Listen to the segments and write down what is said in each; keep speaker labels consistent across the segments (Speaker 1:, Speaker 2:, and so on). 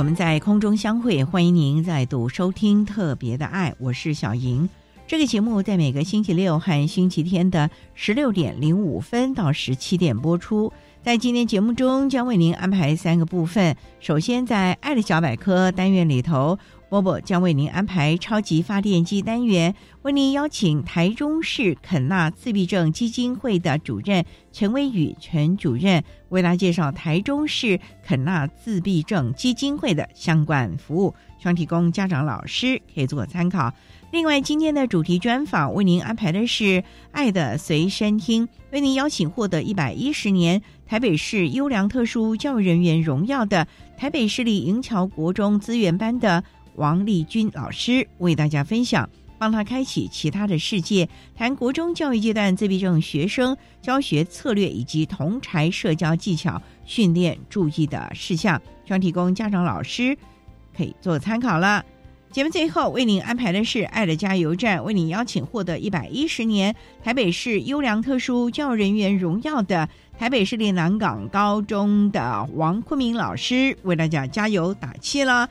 Speaker 1: 我们在空中相会。欢迎您再度收听《特别的爱》，我是小莹。这个节目在每个星期六和星期天的十六点零五分到十七点播出。在今天节目中，将为您安排三个部分。首先，在“爱的小百科”单元里头，波波将为您安排超级发电机单元，为您邀请台中市肯纳自闭症基金会的主任陈威宇陈主任，为大家介绍台中市肯纳自闭症基金会的相关服务，希望提供家长、老师可以做参考。另外，今天的主题专访为您安排的是《爱的随身听》，为您邀请获得一百一十年台北市优良特殊教育人员荣耀的台北市立银桥国中资源班的王丽君老师，为大家分享，帮他开启其他的世界，谈国中教育阶段自闭症学生教学策略以及同才社交技巧训练注意的事项，希望提供家长、老师可以做参考了。节目最后为您安排的是“爱的加油站”，为您邀请获得一百一十年台北市优良特殊教育人员荣耀的台北市立南港高中的王坤明老师，为大家加油打气了。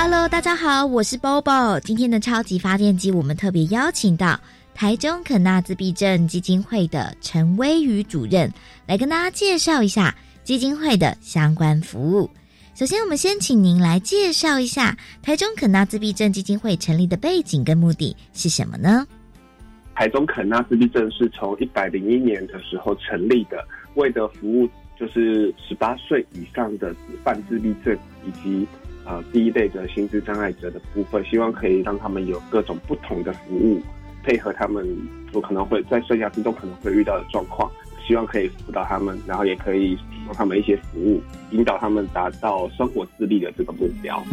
Speaker 2: Hello，大家好，我是 Bobo。今天的超级发电机，我们特别邀请到台中肯纳自闭症基金会的陈威宇主任来跟大家介绍一下基金会的相关服务。首先，我们先请您来介绍一下台中肯纳自闭症基金会成立的背景跟目的是什么呢？
Speaker 3: 台中肯纳自闭症是从一百零一年的时候成立的，为的服务就是十八岁以上的泛自闭症以及呃第一类的心智障碍者的部分，希望可以让他们有各种不同的服务，配合他们我可能会在生涯之中可能会遇到的状况。希望可以辅导他们，然后也可以提供他们一些服务，引导他们达到生活自立的这个目标。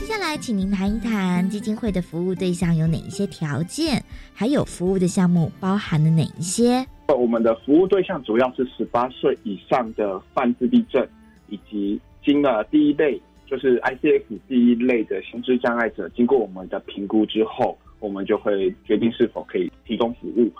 Speaker 2: 接下来，请您谈一谈基金会的服务对象有哪一些条件，还有服务的项目包含了哪一些？
Speaker 3: 我们的服务对象主要是十八岁以上的泛自闭症，以及经了第一类就是 ICF 第一类的心智障碍者，经过我们的评估之后，我们就会决定是否可以提供服务。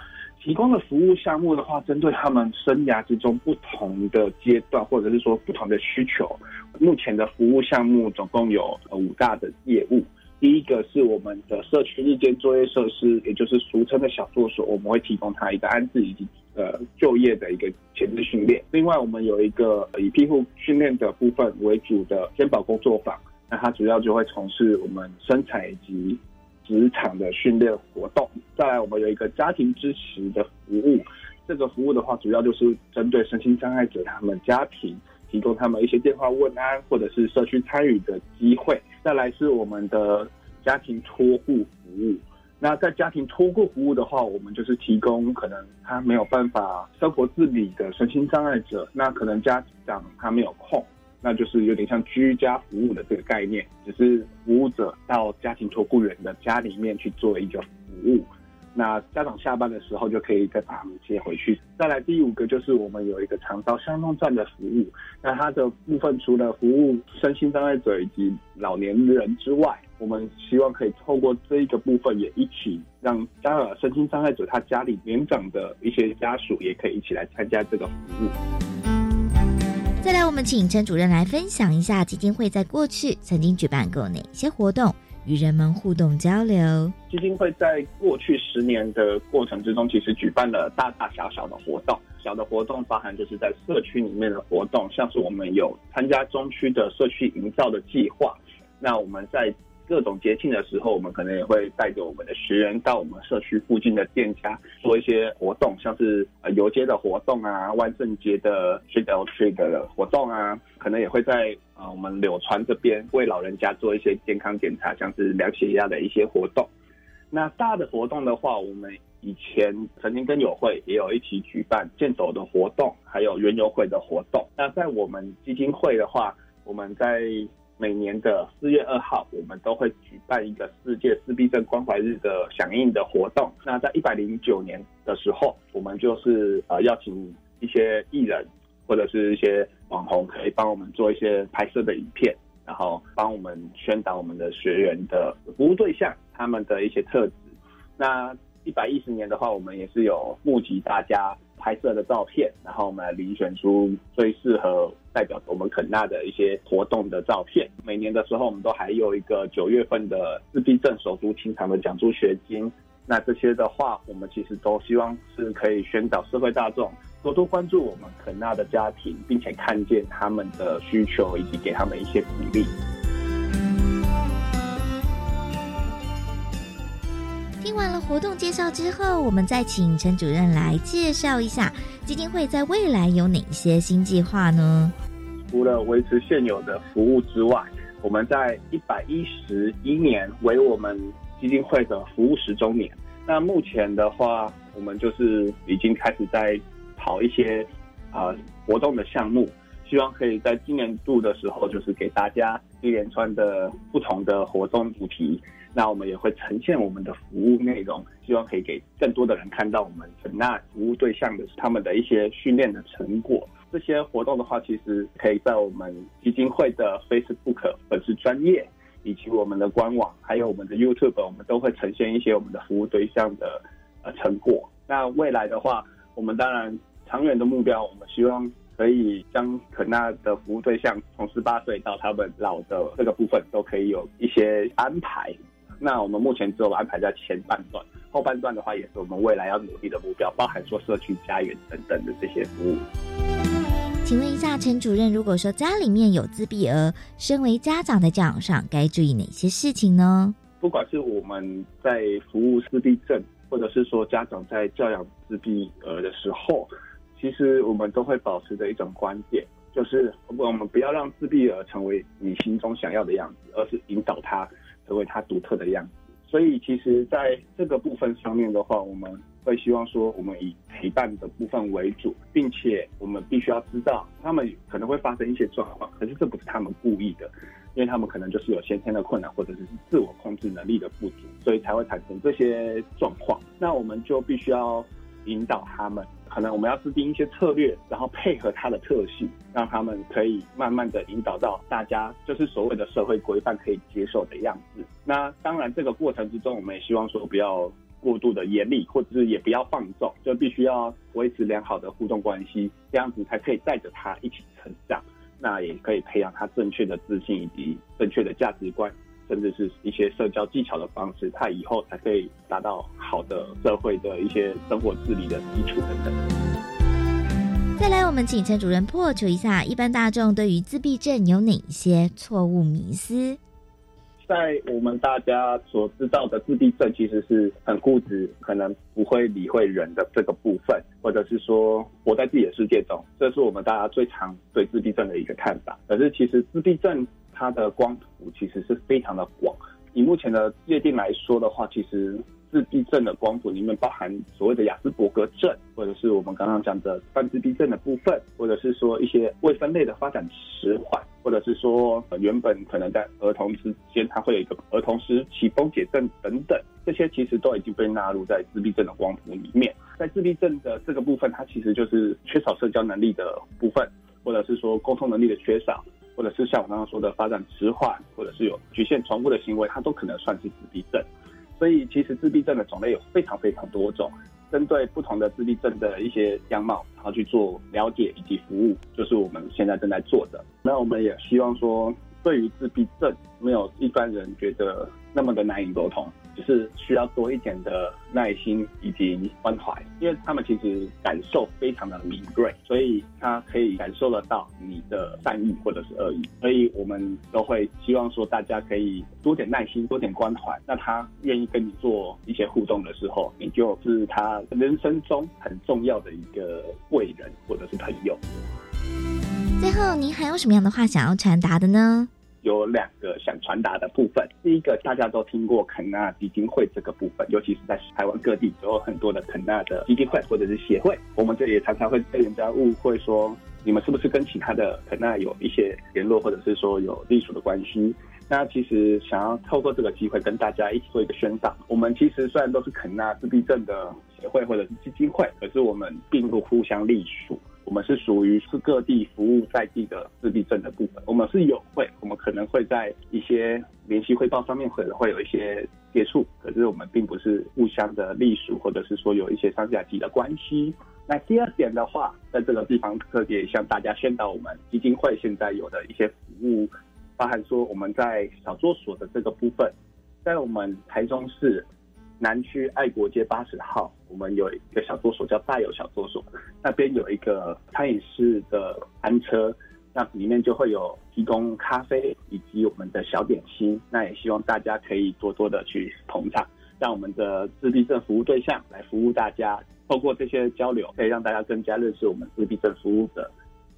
Speaker 3: 提供的服务项目的话，针对他们生涯之中不同的阶段，或者是说不同的需求，目前的服务项目总共有五大的业务。第一个是我们的社区日间作业设施，也就是俗称的小作所，我们会提供他一个安置以及呃就业的一个前置训练。另外，我们有一个以庇护训练的部分为主的肩保工作坊，那它主要就会从事我们生产以及。职场的训练活动，再来我们有一个家庭支持的服务，这个服务的话，主要就是针对身心障碍者他们家庭，提供他们一些电话问安或者是社区参与的机会。再来是我们的家庭托护服务，那在家庭托护服务的话，我们就是提供可能他没有办法生活自理的身心障碍者，那可能家长他没有空。那就是有点像居家服务的这个概念，只是服务者到家庭托顾员的家里面去做一个服务。那家长下班的时候就可以再把他们接回去。再来第五个就是我们有一个长照相通站的服务，那它的部分除了服务身心障碍者以及老年人之外，我们希望可以透过这一个部分也一起让家长身心障碍者他家里年长的一些家属也可以一起来参加这个服务。
Speaker 2: 再来，我们请陈主任来分享一下基金会在过去曾经举办过哪些活动。与人们互动交流。
Speaker 3: 基金会在过去十年的过程之中，其实举办了大大小小的活动。小的活动包含就是在社区里面的活动，像是我们有参加中区的社区营造的计划。那我们在各种节庆的时候，我们可能也会带着我们的学员到我们社区附近的店家做一些活动，像是呃游街的活动啊，万圣节的 Trick or Treat 的活动啊，可能也会在呃我们柳川这边为老人家做一些健康检查，像是量血压的一些活动。那大的活动的话，我们以前曾经跟友会也有一起举办健走的活动，还有园游会的活动。那在我们基金会的话，我们在每年的四月二号，我们都会举办一个世界自闭症关怀日的响应的活动。那在一百零九年的时候，我们就是呃邀请一些艺人或者是一些网红，可以帮我们做一些拍摄的影片，然后帮我们宣导我们的学员的服务对象他们的一些特质。那一百一十年的话，我们也是有募集大家拍摄的照片，然后我们来遴选出最适合代表我们肯纳的一些活动的照片。每年的时候，我们都还有一个九月份的自闭症首都清偿的奖助学金。那这些的话，我们其实都希望是可以宣导社会大众多多关注我们肯纳的家庭，并且看见他们的需求，以及给他们一些鼓励。
Speaker 2: 听完了活动介绍之后，我们再请陈主任来介绍一下基金会在未来有哪些新计划呢？
Speaker 3: 除了维持现有的服务之外，我们在一百一十一年为我们基金会的服务十周年。那目前的话，我们就是已经开始在跑一些啊活动的项目，希望可以在今年度的时候，就是给大家一连串的不同的活动主题。那我们也会呈现我们的服务内容，希望可以给更多的人看到我们那服务对象的他们的一些训练的成果。这些活动的话，其实可以在我们基金会的 Facebook 粉丝专业，以及我们的官网，还有我们的 YouTube，我们都会呈现一些我们的服务对象的呃成果。那未来的话，我们当然长远的目标，我们希望可以将可纳的服务对象从十八岁到他们老的这个部分，都可以有一些安排。那我们目前只有安排在前半段，后半段的话也是我们未来要努力的目标，包含说社区家园等等的这些服务。
Speaker 2: 请问一下陈主任，如果说家里面有自闭儿，身为家长在教养上该注意哪些事情呢？
Speaker 3: 不管是我们在服务自闭症，或者是说家长在教养自闭儿的时候，其实我们都会保持着一种观点，就是我们不要让自闭儿成为你心中想要的样子，而是引导他。成为他独特的样子，所以其实在这个部分上面的话，我们会希望说，我们以陪伴的部分为主，并且我们必须要知道，他们可能会发生一些状况，可是这不是他们故意的，因为他们可能就是有先天的困难，或者是自我控制能力的不足，所以才会产生这些状况。那我们就必须要引导他们。可能我们要制定一些策略，然后配合它的特性，让他们可以慢慢的引导到大家就是所谓的社会规范可以接受的样子。那当然，这个过程之中，我们也希望说不要过度的严厉，或者是也不要放纵，就必须要维持良好的互动关系，这样子才可以带着他一起成长。那也可以培养他正确的自信以及正确的价值观。甚至是一些社交技巧的方式，他以后才可以达到好的社会的一些生活自理的基础等等。
Speaker 2: 再来，我们请陈主任破除一下一般大众对于自闭症有哪一些错误迷思。
Speaker 3: 在我们大家所知道的自闭症，其实是很固执，可能不会理会人的这个部分，或者是说活在自己的世界中，这是我们大家最常对自闭症的一个看法。可是，其实自闭症。它的光谱其实是非常的广，以目前的界定来说的话，其实自闭症的光谱里面包含所谓的雅斯伯格症，或者是我们刚刚讲的半自闭症的部分，或者是说一些未分类的发展迟缓，或者是说原本可能在儿童之间，它会有一个儿童时期崩解症等等，这些其实都已经被纳入在自闭症的光谱里面。在自闭症的这个部分，它其实就是缺少社交能力的部分，或者是说沟通能力的缺少，或者是像我刚刚说的发展迟缓，或者是有局限重复的行为，它都可能算是自闭症。所以其实自闭症的种类有非常非常多种。针对不同的自闭症的一些样貌，然后去做了解以及服务，就是我们现在正在做的。那我们也希望说，对于自闭症，没有一般人觉得那么的难以沟通。就是需要多一点的耐心以及关怀，因为他们其实感受非常的敏锐，所以他可以感受得到你的善意或者是恶意，所以我们都会希望说大家可以多点耐心，多点关怀。那他愿意跟你做一些互动的时候，你就是他人生中很重要的一个贵人或者是朋友。
Speaker 2: 最后，您还有什么样的话想要传达的呢？
Speaker 3: 有两个想传达的部分。第一个，大家都听过肯纳基金会这个部分，尤其是在台湾各地都有很多的肯纳的基金会或者是协会。我们这也常常会被人家误会说，你们是不是跟其他的肯纳有一些联络，或者是说有隶属的关系？那其实想要透过这个机会跟大家一起做一个宣导。我们其实虽然都是肯纳自闭症的协会或者是基金会，可是我们并不互相隶属。我们是属于是各地服务在地的自闭症的部分，我们是有会，我们可能会在一些联系汇报上面可能会有一些接触，可是我们并不是互相的隶属，或者是说有一些上下级的关系。那第二点的话，在这个地方特别向大家宣导，我们基金会现在有的一些服务，包含说我们在小作所的这个部分，在我们台中市。南区爱国街八十号，我们有一个小助手叫大有小助手，那边有一个餐饮室的餐车，那里面就会有提供咖啡以及我们的小点心，那也希望大家可以多多的去捧场，让我们的自闭症服务对象来服务大家，透过这些交流，可以让大家更加认识我们自闭症服务的。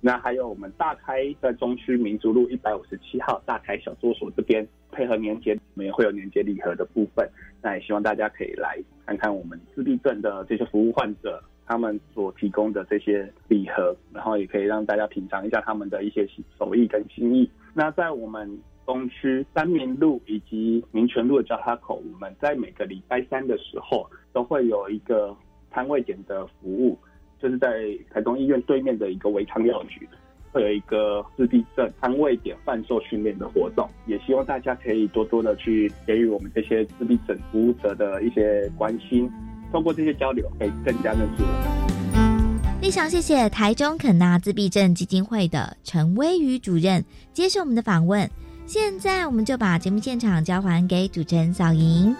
Speaker 3: 那还有我们大开在中区民族路一百五十七号大开小作所这边，配合年节，我们也会有年节礼盒的部分。那也希望大家可以来看看我们自闭症的这些服务患者，他们所提供的这些礼盒，然后也可以让大家品尝一下他们的一些手艺跟心意。那在我们东区三民路以及民权路的交叉口，我们在每个礼拜三的时候都会有一个摊位点的服务。就是在台中医院对面的一个维康药局，会有一个自闭症安慰点贩售训练的活动，也希望大家可以多多的去给予我们这些自闭症服务者的一些关心，通过这些交流，可以更加认识我们。
Speaker 2: 非常谢谢台中肯纳自闭症基金会的陈威宇主任接受我们的访问。现在我们就把节目现场交还给主持人小莹。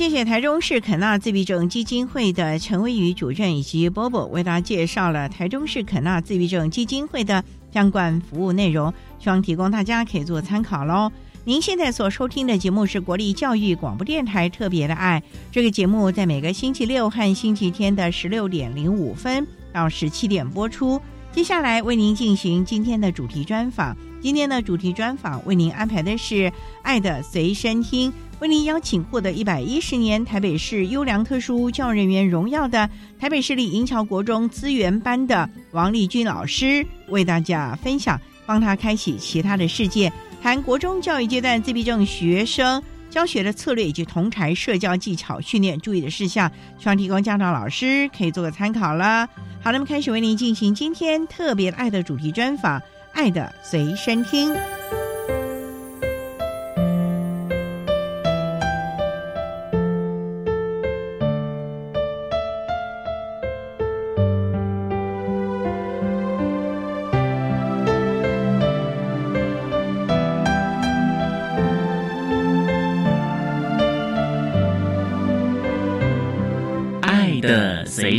Speaker 1: 谢谢台中市肯纳自闭症基金会的陈威宇主任以及波波为大家介绍了台中市肯纳自闭症基金会的相关服务内容，希望提供大家可以做参考喽。您现在所收听的节目是国立教育广播电台特别的爱，这个节目在每个星期六和星期天的十六点零五分到十七点播出。接下来为您进行今天的主题专访，今天的主题专访为您安排的是《爱的随身听》。为您邀请获得一百一十年台北市优良特殊教育人员荣耀的台北市立银桥国中资源班的王丽君老师，为大家分享，帮他开启其他的世界，谈国中教育阶段自闭症学生教学的策略以及同台社交技巧训练注意的事项，希望提供家长老师可以做个参考了。好，那么开始为您进行今天特别爱的主题专访，爱的随身听。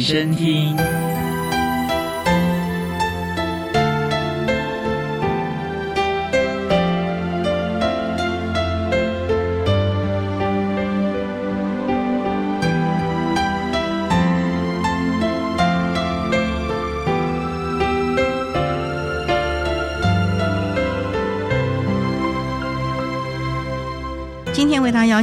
Speaker 4: 身听。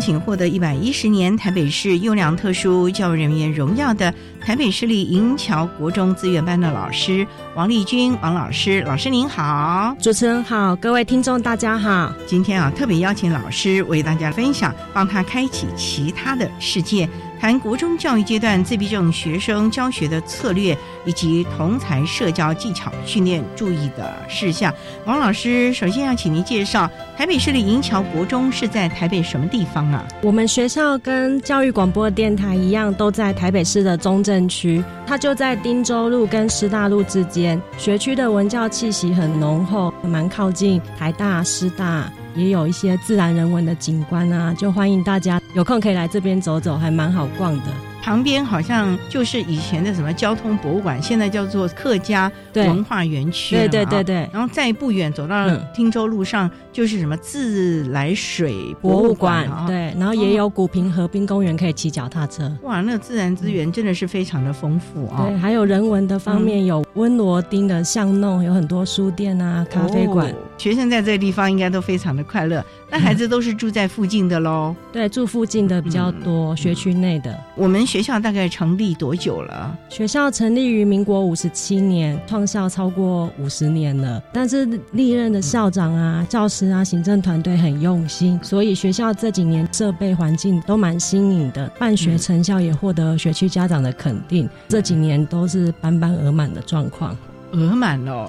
Speaker 1: 请获得一百一十年台北市优良特殊教育人员荣耀的台北市立银桥国中资源班的老师王丽君王老师，老师您好，
Speaker 5: 主持人好，各位听众大家好。
Speaker 1: 今天啊，特别邀请老师为大家分享，帮他开启其他的世界。谈国中教育阶段自闭症学生教学的策略，以及同才社交技巧训练注意的事项。王老师，首先要请您介绍台北市立银桥国中是在台北什么地方啊？
Speaker 5: 我们学校跟教育广播电台一样，都在台北市的中正区，它就在汀州路跟师大路之间。学区的文教气息很浓厚，蛮靠近台大、师大。也有一些自然人文的景观啊，就欢迎大家有空可以来这边走走，还蛮好逛的。
Speaker 1: 旁边好像就是以前的什么交通博物馆，现在叫做客家文化园区。
Speaker 5: 对对对对。
Speaker 1: 然后再不远走到汀州路上，就是什么自来水博物馆。
Speaker 5: 对，然后也有古平河滨公园可以骑脚踏车。
Speaker 1: 哇，那个自然资源真的是非常的丰富啊！
Speaker 5: 对，还有人文的方面，有温罗丁的巷弄，有很多书店啊、咖啡馆。
Speaker 1: 学生在这个地方应该都非常的快乐。那孩子都是住在附近的喽？
Speaker 5: 对，住附近的比较多，学区内的。
Speaker 1: 我们学校大概成立多久了？
Speaker 5: 学校成立于民国五十七年，创校超过五十年了。但是历任的校长啊、教师啊、行政团队很用心，所以学校这几年设备环境都蛮新颖的，办学成效也获得学区家长的肯定。这几年都是班班额满的状况。
Speaker 1: 额满了，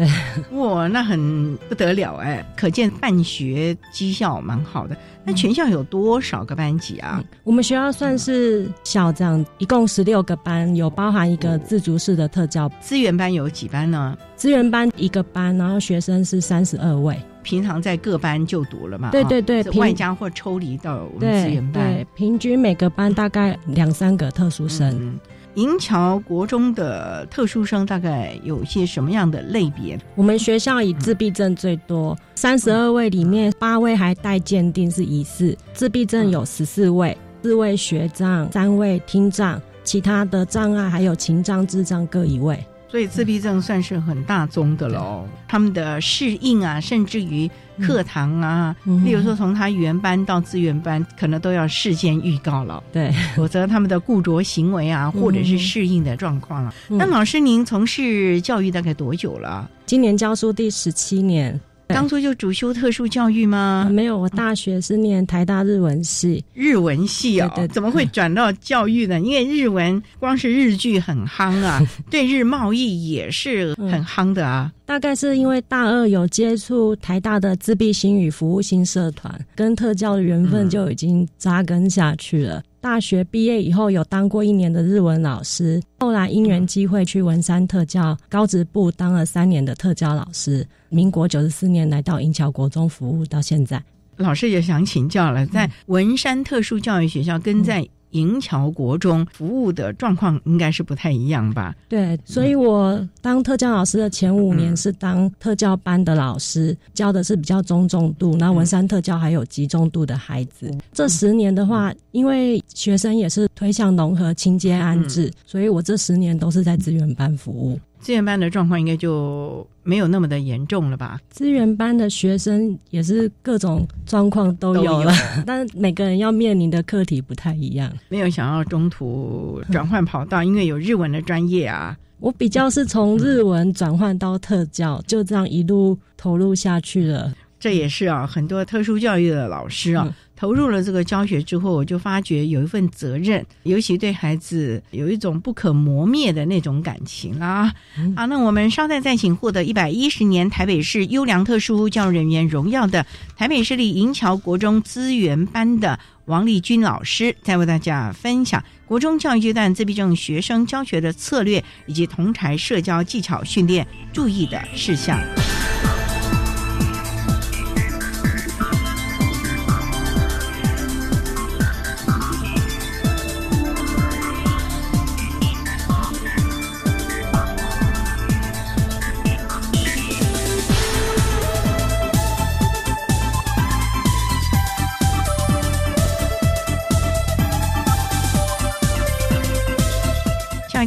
Speaker 1: 哇，那很不得了哎！可见办学绩效蛮好的。那全校有多少个班级啊？
Speaker 5: 我们学校算是校这样，一共十六个班，有包含一个自主式的特教
Speaker 1: 资源班，有几班呢？
Speaker 5: 资源班一个班，然后学生是三十二位，
Speaker 1: 平常在各班就读了嘛？
Speaker 5: 对对对，
Speaker 1: 外加或抽离到我们资源班，
Speaker 5: 对，平均每个班大概两三个特殊生。
Speaker 1: 银桥国中的特殊生大概有些什么样的类别？
Speaker 5: 我们学校以自闭症最多，三十二位里面八位还待鉴定是疑似自闭症，有十四位，四位学障，三位听障，其他的障碍还有情障、智障各一位。
Speaker 1: 所以自闭症算是很大宗的喽，他们的适应啊，甚至于课堂啊，例如说从他原班到资源班，可能都要事先预告了，
Speaker 5: 对，
Speaker 1: 否则他们的固着行为啊，或者是适应的状况。了。那老师，您从事教育大概多久了？
Speaker 5: 今年教书第十七年。
Speaker 1: 当初就主修特殊教育吗？
Speaker 5: 没有，我大学是念台大日文系。
Speaker 1: 日文系哦，怎么会转到教育呢？因为日文光是日剧很夯啊，对日贸易也是很夯的啊。
Speaker 5: 大概是因为大二有接触台大的自闭心语服务性社团，跟特教的缘分就已经扎根下去了。大学毕业以后，有当过一年的日文老师，后来因缘机会去文山特教高职部当了三年的特教老师。民国九十四年来到银桥国中服务，到现在。
Speaker 1: 老师也想请教了，在文山特殊教育学校跟在。银桥国中服务的状况应该是不太一样吧？
Speaker 5: 对，所以我当特教老师的前五年是当特教班的老师，教的是比较中重度，那文山特教还有集中度的孩子。这十年的话，因为学生也是推向融合、清接安置，所以我这十年都是在资源班服务。
Speaker 1: 资源班的状况应该就没有那么的严重了吧？
Speaker 5: 资源班的学生也是各种状况都有了，但是每个人要面临的课题不太一样。
Speaker 1: 没有想要中途转换跑道，因为有日文的专业啊。
Speaker 5: 我比较是从日文转换到特教，就这样一路投入下去了。
Speaker 1: 这也是啊，很多特殊教育的老师啊。投入了这个教学之后，我就发觉有一份责任，尤其对孩子有一种不可磨灭的那种感情啊！好，那我们稍待再请获得一百一十年台北市优良特殊教育人员荣耀的台北市立银桥国中资源班的王丽君老师，再为大家分享国中教育阶段自闭症学生教学的策略以及同台社交技巧训练注意的事项。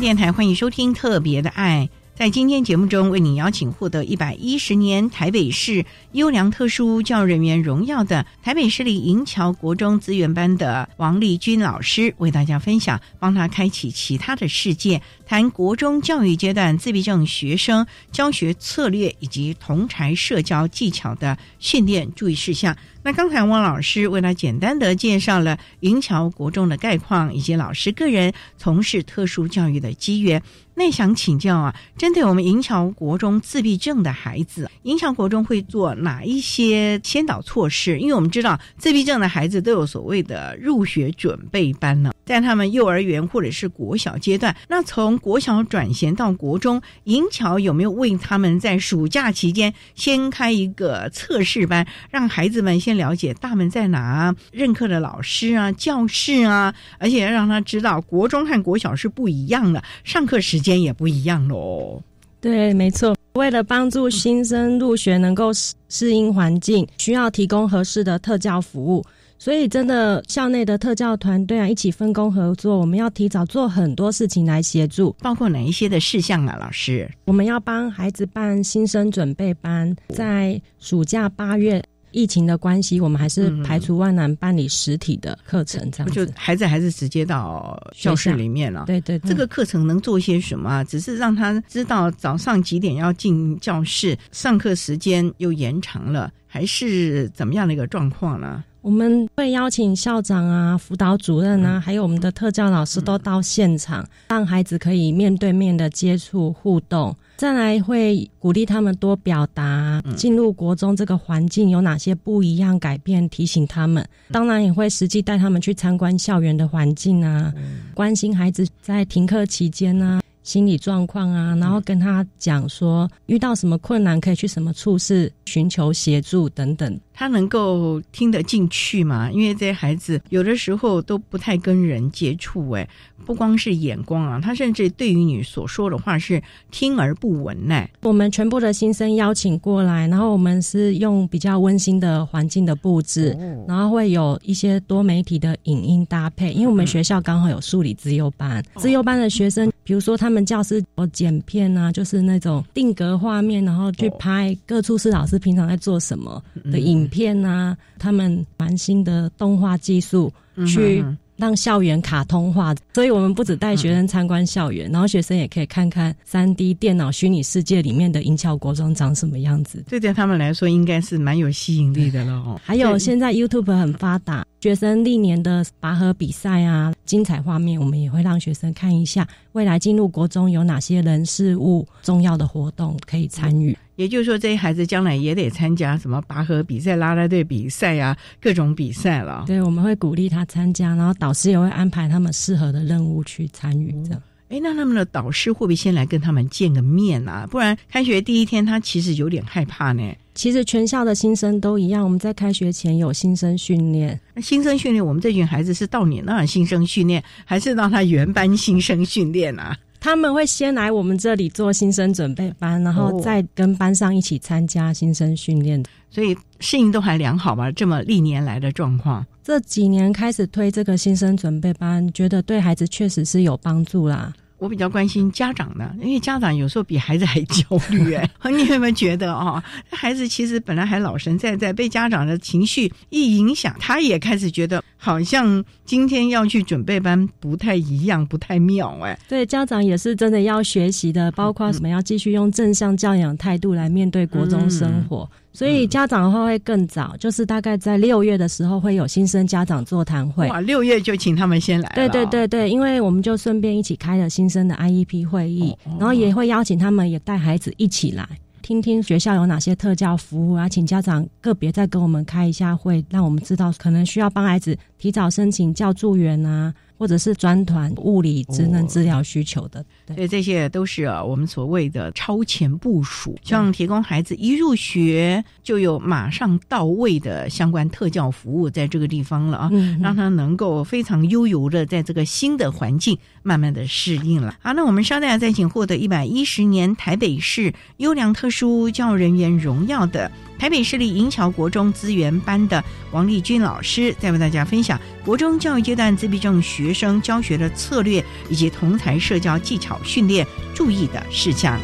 Speaker 1: 电台欢迎收听《特别的爱》。在今天节目中，为你邀请获得一百一十年台北市优良特殊教育人员荣耀的台北市立银桥国中资源班的王丽君老师，为大家分享，帮他开启其他的世界，谈国中教育阶段自闭症学生教学策略以及同台社交技巧的训练注意事项。那刚才汪老师为他简单的介绍了银桥国中的概况，以及老师个人从事特殊教育的机缘。那想请教啊，针对我们银桥国中自闭症的孩子，银桥国中会做哪一些先导措施？因为我们知道自闭症的孩子都有所谓的入学准备班呢，在他们幼儿园或者是国小阶段，那从国小转衔到国中，银桥有没有为他们在暑假期间先开一个测试班，让孩子们先了解大门在哪，啊任课的老师啊、教室啊，而且要让他知道国中和国小是不一样的，上课时。间也不一样喽。
Speaker 5: 对，没错。为了帮助新生入学能够适适应环境，需要提供合适的特教服务，所以真的校内的特教团队啊，一起分工合作，我们要提早做很多事情来协助。
Speaker 1: 包括哪一些的事项啊？老师，
Speaker 5: 我们要帮孩子办新生准备班，在暑假八月。疫情的关系，我们还是排除万难办理实体的课程，这样
Speaker 1: 就孩子还是直接到教室里面了。
Speaker 5: 对对，
Speaker 1: 这个课程能做些什么？只是让他知道早上几点要进教室，上课时间又延长了，还是怎么样的一个状况呢？
Speaker 5: 我们会邀请校长啊、辅导主任啊，还有我们的特教老师都到现场，让孩子可以面对面的接触互动。再来会鼓励他们多表达，进入国中这个环境有哪些不一样改变，提醒他们。当然也会实际带他们去参观校园的环境啊，关心孩子在停课期间呢。心理状况啊，然后跟他讲说遇到什么困难可以去什么处室寻求协助等等。
Speaker 1: 他能够听得进去吗？因为这些孩子有的时候都不太跟人接触，哎，不光是眼光啊，他甚至对于你所说的话是听而不闻呢。
Speaker 5: 我们全部的新生邀请过来，然后我们是用比较温馨的环境的布置，然后会有一些多媒体的影音搭配，因为我们学校刚好有数理自由班，自由班的学生，比如说他们教师有剪片啊，就是那种定格画面，然后去拍各处是老师平常在做什么的影。影片啊，他们蛮新的动画技术去让校园卡通化，所以我们不止带学生参观校园，然后学生也可以看看三 D 电脑虚拟世界里面的银桥国中长什么样子。
Speaker 1: 这对他们来说应该是蛮有吸引力的了哦。
Speaker 5: 还有现在 YouTube 很发达，学生历年的拔河比赛啊，精彩画面，我们也会让学生看一下，未来进入国中有哪些人事物重要的活动可以参与。
Speaker 1: 也就是说，这些孩子将来也得参加什么拔河比赛、拉拉队比赛啊，各种比赛了。
Speaker 5: 对，我们会鼓励他参加，然后导师也会安排他们适合的任务去参与。这样，
Speaker 1: 哎，那他们的导师会不会先来跟他们见个面啊？不然开学第一天，他其实有点害怕呢。
Speaker 5: 其实全校的新生都一样，我们在开学前有新生训练。
Speaker 1: 那新生训练，我们这群孩子是到你那儿新生训练，还是到他原班新生训练啊？
Speaker 5: 他们会先来我们这里做新生准备班，然后再跟班上一起参加新生训练，
Speaker 1: 所以适应都还良好吧？这么历年来的状况，
Speaker 5: 这几年开始推这个新生准备班，觉得对孩子确实是有帮助啦。
Speaker 1: 我比较关心家长呢，因为家长有时候比孩子还焦虑哎。你有没有觉得啊，孩子其实本来还老神在在，被家长的情绪一影响，他也开始觉得好像今天要去准备班不太一样，不太妙哎。
Speaker 5: 对，家长也是真的要学习的，包括什么要继续用正向教养态度来面对国中生活。所以家长的话会更早，就是大概在六月的时候会有新生家长座谈会。
Speaker 1: 哇，六月就请他们先来。
Speaker 5: 对对对对，因为我们就顺便一起开了新生的 IEP 会议，然后也会邀请他们也带孩子一起来听听学校有哪些特教服务啊，请家长个别再跟我们开一下会，让我们知道可能需要帮孩子提早申请教助员啊。或者是专团物理职能治疗需求的，
Speaker 1: 对，这些都是啊我们所谓的超前部署，希望提供孩子一入学就有马上到位的相关特教服务，在这个地方了啊，让他能够非常悠游的在这个新的环境慢慢的适应了。好，那我们稍待再请获得一百一十年台北市优良特殊教育人员荣耀的。台北市立银桥国中资源班的王立君老师，再为大家分享国中教育阶段自闭症学生教学的策略以及同台社交技巧训练注意的事项。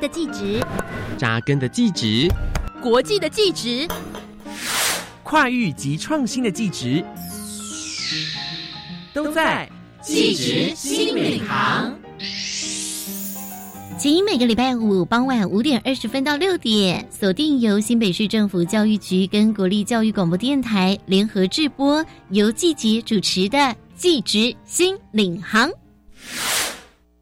Speaker 6: 的技职，
Speaker 7: 扎根的技职，
Speaker 6: 国际的技职，
Speaker 7: 跨域及创新的技职，都在
Speaker 6: 技职新领航。
Speaker 2: 请每个礼拜五傍晚五点二十分到六点，锁定由新北市政府教育局跟国立教育广播电台联合制播，由季杰主持的《季职新领航》。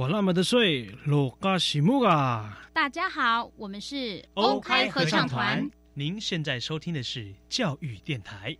Speaker 8: 管那么的水，罗嘎西木啊！
Speaker 9: 大家好，我们是
Speaker 10: 欧开合唱团。
Speaker 8: 您现在收听的是教育电台。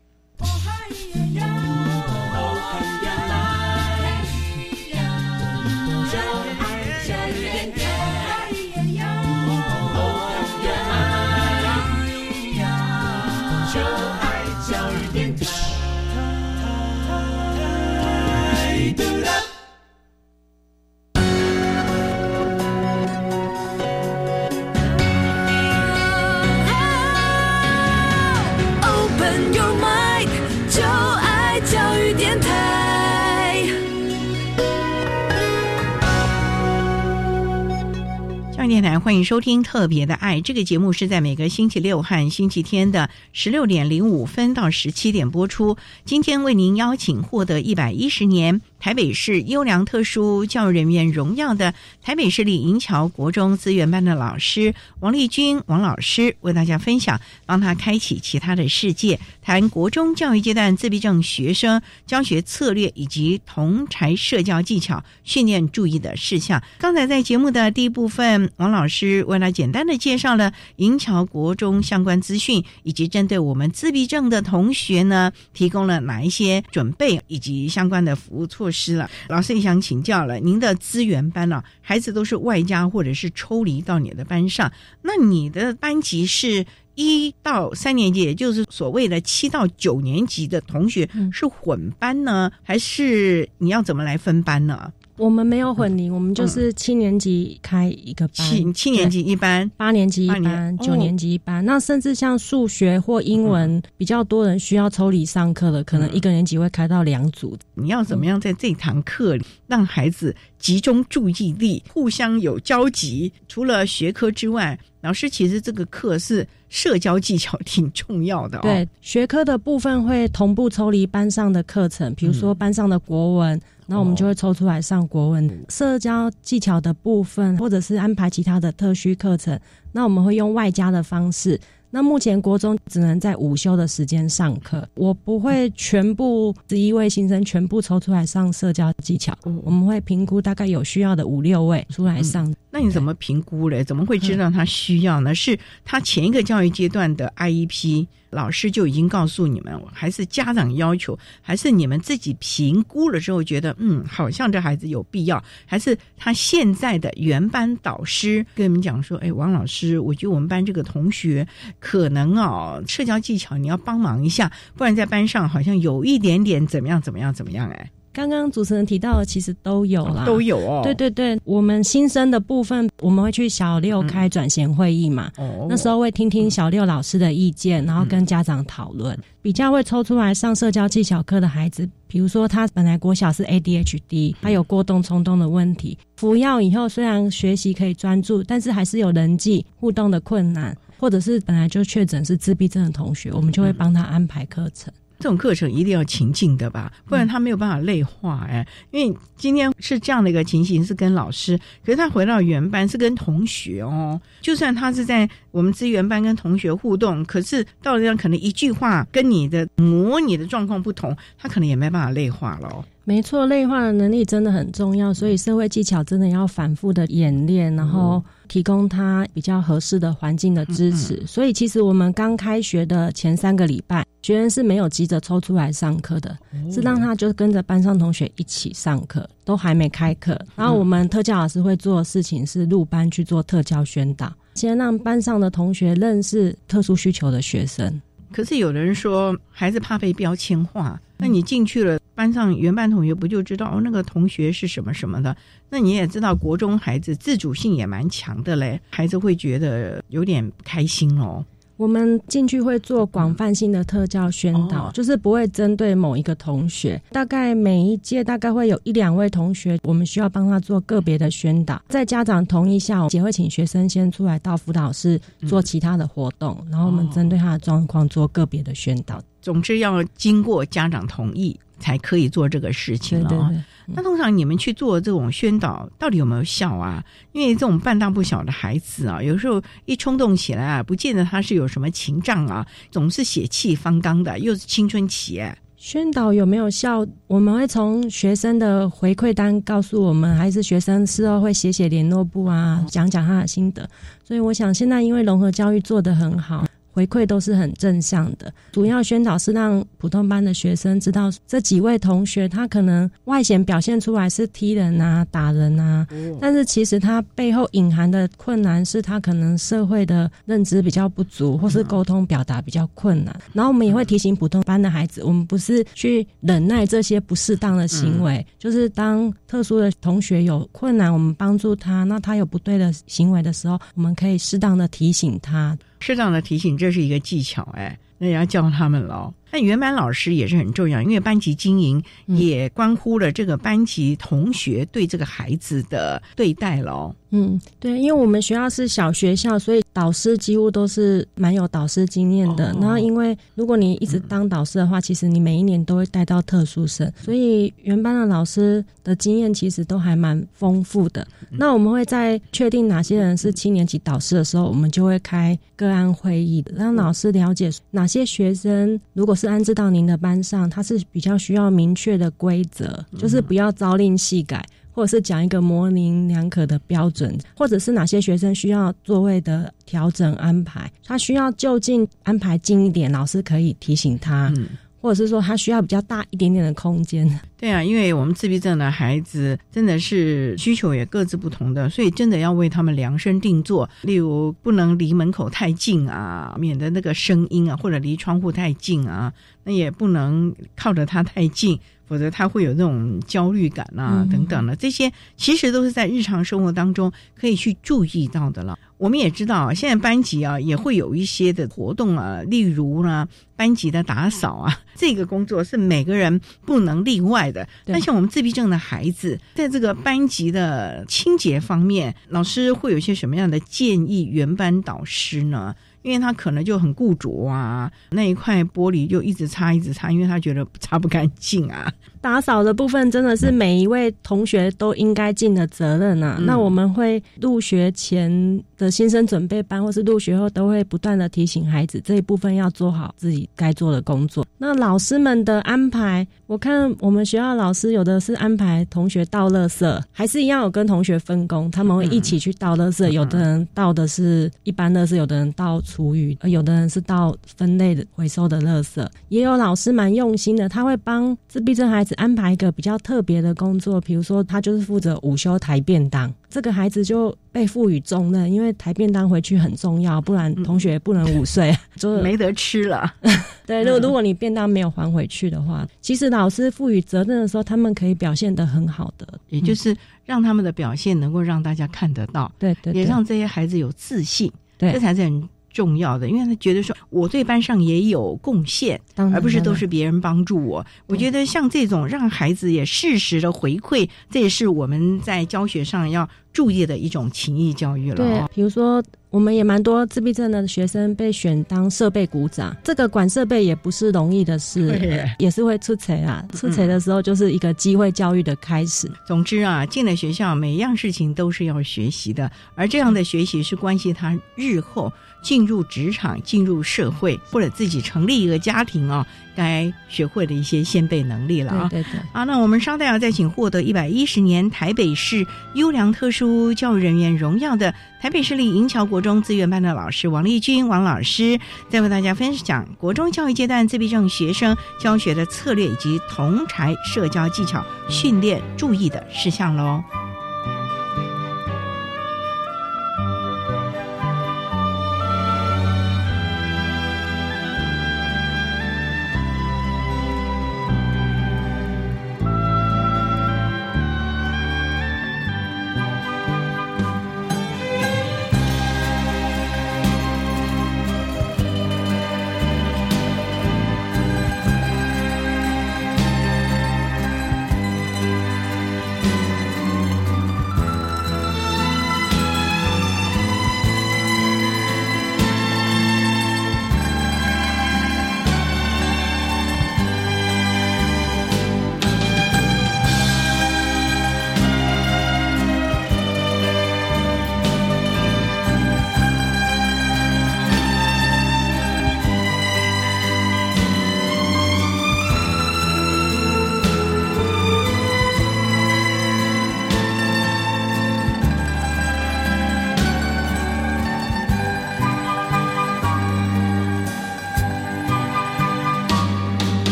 Speaker 1: 电台欢迎收听《特别的爱》这个节目，是在每个星期六和星期天的十六点零五分到十七点播出。今天为您邀请获得一百一十年。台北市优良特殊教育人员荣耀的台北市立银桥国中资源班的老师王丽君王老师为大家分享，帮他开启其他的世界，谈国中教育阶段自闭症学生教学策略以及同才社交技巧训练注意的事项。刚才在节目的第一部分，王老师为了简单的介绍了银桥国中相关资讯，以及针对我们自闭症的同学呢，提供了哪一些准备以及相关的服务措施。了，老师也想请教了。您的资源班呢，孩子都是外加或者是抽离到你的班上，那你的班级是一到三年级，也就是所谓的七到九年级的同学是混班呢，还是你要怎么来分班呢？
Speaker 5: 我们没有混龄，我们就是七年级开一个班，
Speaker 1: 七七年级一班，
Speaker 5: 八年级一班，九年级一班。那甚至像数学或英文比较多人需要抽离上课的，可能一个年级会开到两组。
Speaker 1: 你要怎么样在这堂课里让孩子集中注意力，互相有交集？除了学科之外，老师其实这个课是社交技巧挺重要的。
Speaker 5: 对，学科的部分会同步抽离班上的课程，比如说班上的国文。那我们就会抽出来上国文、社交技巧的部分，或者是安排其他的特需课程。那我们会用外加的方式。那目前国中只能在午休的时间上课，我不会全部十一位新生全部抽出来上社交技巧，我们会评估大概有需要的五六位出来上。
Speaker 1: 那你怎么评估嘞？怎么会知道他需要呢？是他前一个教育阶段的 IEP 老师就已经告诉你们，还是家长要求，还是你们自己评估了之后觉得嗯，好像这孩子有必要，还是他现在的原班导师跟你们讲说，哎，王老师，我觉得我们班这个同学。可能哦，社交技巧你要帮忙一下，不然在班上好像有一点点怎么样怎么样怎么样哎。
Speaker 5: 刚刚主持人提到的其实都有啦，
Speaker 1: 都有哦。
Speaker 5: 对对对，我们新生的部分我们会去小六开转衔会议嘛，那时候会听听小六老师的意见，然后跟家长讨论，比较会抽出来上社交技巧课的孩子，比如说他本来国小是 ADHD，他有过动冲动的问题，服药以后虽然学习可以专注，但是还是有人际互动的困难。或者是本来就确诊是自闭症的同学，我们就会帮他安排课程。
Speaker 1: 这种课程一定要情境的吧，不然他没有办法内化哎。因为今天是这样的一个情形，是跟老师，可是他回到原班是跟同学哦。就算他是在我们资源班跟同学互动，可是到了这样，可能一句话跟你的模拟的状况不同，他可能也没办法内化了。
Speaker 5: 没错，内化的能力真的很重要，所以社会技巧真的要反复的演练，然后提供他比较合适的环境的支持。所以其实我们刚开学的前三个礼拜，学员是没有急着抽出来上课的，是让他就跟着班上同学一起上课，都还没开课。然后我们特教老师会做的事情是入班去做特教宣导，先让班上的同学认识特殊需求的学生。
Speaker 1: 可是有人说，孩子怕被标签化，那你进去了。班上原班同学不就知道哦，那个同学是什么什么的？那你也知道，国中孩子自主性也蛮强的嘞，孩子会觉得有点不开心哦。
Speaker 5: 我们进去会做广泛性的特教宣导，就是不会针对某一个同学。大概每一届大概会有一两位同学，我们需要帮他做个别的宣导。在家长同意下，我们也会请学生先出来到辅导室做其他的活动，然后我们针对他的状况做个别的宣导。
Speaker 1: 总之要经过家长同意。才可以做这个事情了。那通常你们去做这种宣导，到底有没有效啊？因为这种半大不小的孩子啊，有时候一冲动起来啊，不见得他是有什么情障啊，总是血气方刚的，又是青春期。
Speaker 5: 宣导有没有效？我们会从学生的回馈单告诉我们，还是学生事后会写写联络簿啊，讲讲他的心得。所以我想，现在因为融合教育做得很好。回馈都是很正向的，主要宣导是让普通班的学生知道这几位同学，他可能外显表现出来是踢人啊、打人啊，但是其实他背后隐含的困难是他可能社会的认知比较不足，或是沟通表达比较困难。然后我们也会提醒普通班的孩子，我们不是去忍耐这些不适当的行为，就是当特殊的同学有困难，我们帮助他，那他有不对的行为的时候，我们可以适当的提醒他。
Speaker 1: 适当的提醒，这是一个技巧，哎，那也要教他们喽。那原班老师也是很重要，因为班级经营也关乎了这个班级同学对这个孩子的对待喽。
Speaker 5: 嗯，对，因为我们学校是小学校，所以导师几乎都是蛮有导师经验的。然后，因为如果你一直当导师的话，其实你每一年都会带到特殊生，所以原班的老师的经验其实都还蛮丰富的。那我们会在确定哪些人是七年级导师的时候，我们就会开个案会议，让老师了解哪些学生如果是安置到您的班上，他是比较需要明确的规则，就是不要朝令夕改。或者是讲一个模棱两可的标准，或者是哪些学生需要座位的调整安排，他需要就近安排近一点，老师可以提醒他，或者是说他需要比较大一点点的空间。
Speaker 1: 对啊，因为我们自闭症的孩子真的是需求也各自不同的，所以真的要为他们量身定做。例如不能离门口太近啊，免得那个声音啊，或者离窗户太近啊，那也不能靠着他太近。否则他会有这种焦虑感啊，等等的，这些其实都是在日常生活当中可以去注意到的了。我们也知道，现在班级啊也会有一些的活动啊，例如呢班级的打扫啊，这个工作是每个人不能例外的。但像我们自闭症的孩子，在这个班级的清洁方面，老师会有一些什么样的建议？原班导师呢？因为他可能就很固着啊，那一块玻璃就一直擦一直擦，因为他觉得擦不干净啊。
Speaker 5: 打扫的部分真的是每一位同学都应该尽的责任啊。那我们会入学前的新生准备班，或是入学后都会不断的提醒孩子这一部分要做好自己该做的工作。那老师们的安排，我看我们学校老师有的是安排同学倒垃圾，还是一样有跟同学分工，他们会一起去倒垃圾。有的人倒的是一般垃圾，有的人倒。厨余，而有的人是倒分类的回收的垃圾，也有老师蛮用心的，他会帮自闭症孩子安排一个比较特别的工作，比如说他就是负责午休抬便当，这个孩子就被赋予重任，因为抬便当回去很重要，不然同学不能午睡，
Speaker 1: 就 没得吃了。
Speaker 5: 对，如果如果你便当没有还回去的话，其实老师赋予责任的时候，他们可以表现得很好的，
Speaker 1: 也就是让他们的表现能够让大家看得到，
Speaker 5: 对对，
Speaker 1: 也让这些孩子有自信，
Speaker 5: 对，
Speaker 1: 这才是很。重要的，因为他觉得说我对班上也有贡献，而不是都是别人帮助我。我觉得像这种让孩子也适时的回馈，这也是我们在教学上要注意的一种情谊教育了。
Speaker 5: 对，比如说。我们也蛮多自闭症的学生被选当设备鼓掌，这个管设备也不是容易的事，也是会出彩啊。出彩的时候就是一个机会教育的开始。
Speaker 1: 总之啊，进了学校，每一样事情都是要学习的，而这样的学习是关系他日后进入职场、进入社会或者自己成立一个家庭啊。该学会的一些先辈能力了啊！
Speaker 5: 对对
Speaker 1: 啊，那我们稍待要再请获得一百一十年台北市优良特殊教育人员荣耀的台北市立银桥国中资源班的老师王丽君王老师，再为大家分享国中教育阶段自闭症学生教学的策略以及同才社交技巧训练注意的事项喽。